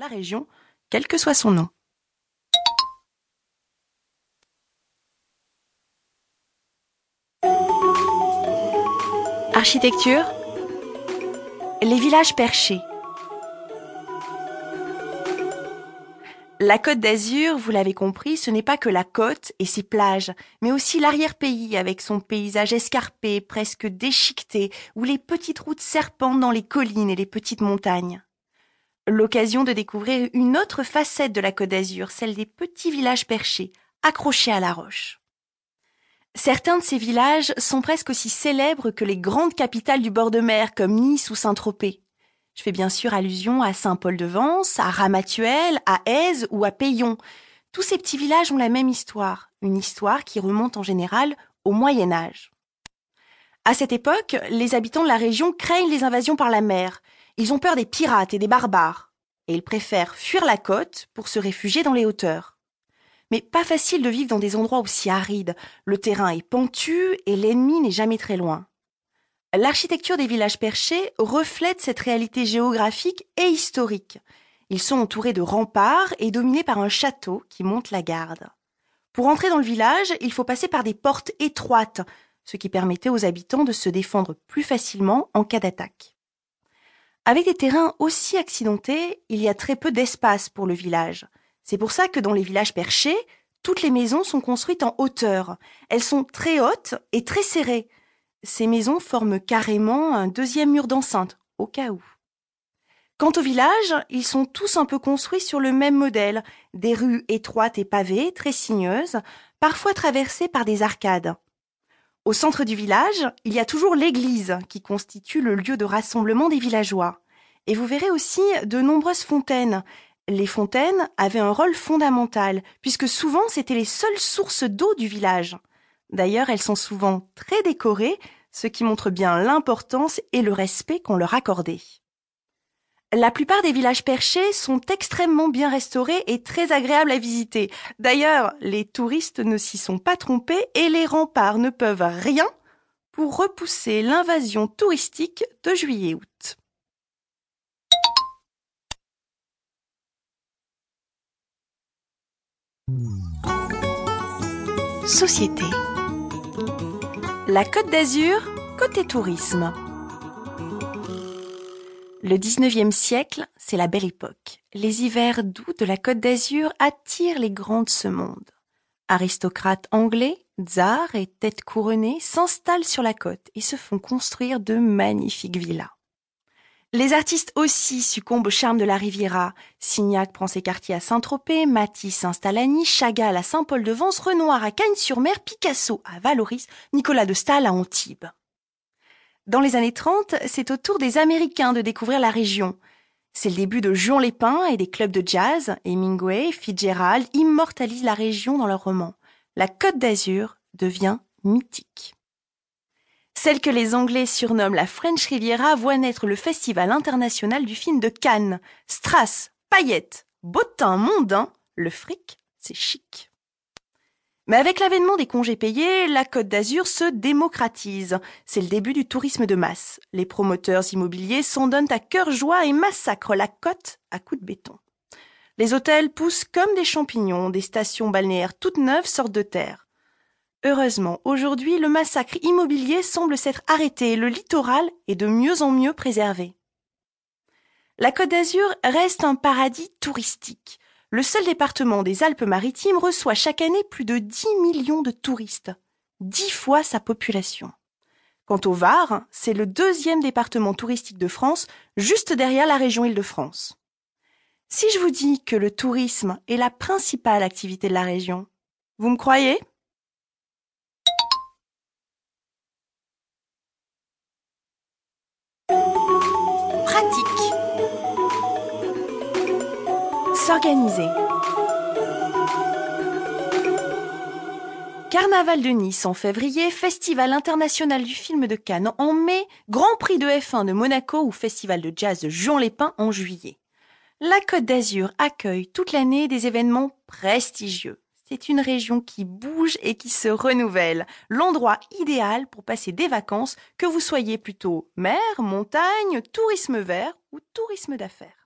la région, quel que soit son nom. Architecture Les villages perchés. La côte d'Azur, vous l'avez compris, ce n'est pas que la côte et ses plages, mais aussi l'arrière-pays avec son paysage escarpé, presque déchiqueté, où les petites routes serpentent dans les collines et les petites montagnes. L'occasion de découvrir une autre facette de la côte d'Azur, celle des petits villages perchés, accrochés à la roche. Certains de ces villages sont presque aussi célèbres que les grandes capitales du bord de mer comme Nice ou Saint-Tropez. Je fais bien sûr allusion à Saint-Paul-de-Vence, à Ramatuelle, à Aise ou à Payon. Tous ces petits villages ont la même histoire, une histoire qui remonte en général au Moyen Âge. À cette époque, les habitants de la région craignent les invasions par la mer. Ils ont peur des pirates et des barbares. Et ils préfèrent fuir la côte pour se réfugier dans les hauteurs. Mais pas facile de vivre dans des endroits aussi arides. Le terrain est pentu et l'ennemi n'est jamais très loin. L'architecture des villages perchés reflète cette réalité géographique et historique. Ils sont entourés de remparts et dominés par un château qui monte la garde. Pour entrer dans le village, il faut passer par des portes étroites, ce qui permettait aux habitants de se défendre plus facilement en cas d'attaque. Avec des terrains aussi accidentés, il y a très peu d'espace pour le village. C'est pour ça que dans les villages perchés, toutes les maisons sont construites en hauteur. Elles sont très hautes et très serrées, ces maisons forment carrément un deuxième mur d'enceinte, au cas où. Quant au village, ils sont tous un peu construits sur le même modèle, des rues étroites et pavées, très sinueuses, parfois traversées par des arcades. Au centre du village, il y a toujours l'église, qui constitue le lieu de rassemblement des villageois. Et vous verrez aussi de nombreuses fontaines. Les fontaines avaient un rôle fondamental, puisque souvent c'étaient les seules sources d'eau du village. D'ailleurs, elles sont souvent très décorées, ce qui montre bien l'importance et le respect qu'on leur accordait. La plupart des villages perchés sont extrêmement bien restaurés et très agréables à visiter. D'ailleurs, les touristes ne s'y sont pas trompés et les remparts ne peuvent rien pour repousser l'invasion touristique de juillet-août. Société la Côte d'Azur, côté tourisme. Le 19e siècle, c'est la belle époque. Les hivers doux de la Côte d'Azur attirent les grands de ce monde. Aristocrates anglais, tsars et têtes couronnées s'installent sur la côte et se font construire de magnifiques villas. Les artistes aussi succombent au charme de la Riviera. Signac prend ses quartiers à Saint-Tropez, Matisse s'installe à Nice, Chagall à Saint-Paul-de-Vence, Renoir à Cagnes-sur-Mer, Picasso à Valoris, Nicolas de Stahl à Antibes. Dans les années 30, c'est au tour des Américains de découvrir la région. C'est le début de Juan Lépin et des clubs de jazz. Hemingway, Fitzgerald immortalisent la région dans leurs romans. La Côte d'Azur devient mythique. Celle que les Anglais surnomment la French Riviera voit naître le Festival international du film de Cannes. Strass, paillettes, bottin mondain, le fric, c'est chic. Mais avec l'avènement des congés payés, la Côte d'Azur se démocratise. C'est le début du tourisme de masse. Les promoteurs immobiliers s'en donnent à cœur joie et massacrent la côte à coups de béton. Les hôtels poussent comme des champignons, des stations balnéaires toutes neuves sortent de terre. Heureusement, aujourd'hui, le massacre immobilier semble s'être arrêté et le littoral est de mieux en mieux préservé. La Côte d'Azur reste un paradis touristique. Le seul département des Alpes-Maritimes reçoit chaque année plus de 10 millions de touristes, dix fois sa population. Quant au Var, c'est le deuxième département touristique de France, juste derrière la région Île-de-France. Si je vous dis que le tourisme est la principale activité de la région, vous me croyez? Carnaval de Nice en février, Festival international du film de Cannes en mai, Grand Prix de F1 de Monaco ou Festival de jazz de Juan-les-Pins en juillet. La Côte d'Azur accueille toute l'année des événements prestigieux. C'est une région qui bouge et qui se renouvelle, l'endroit idéal pour passer des vacances, que vous soyez plutôt mer, montagne, tourisme vert ou tourisme d'affaires.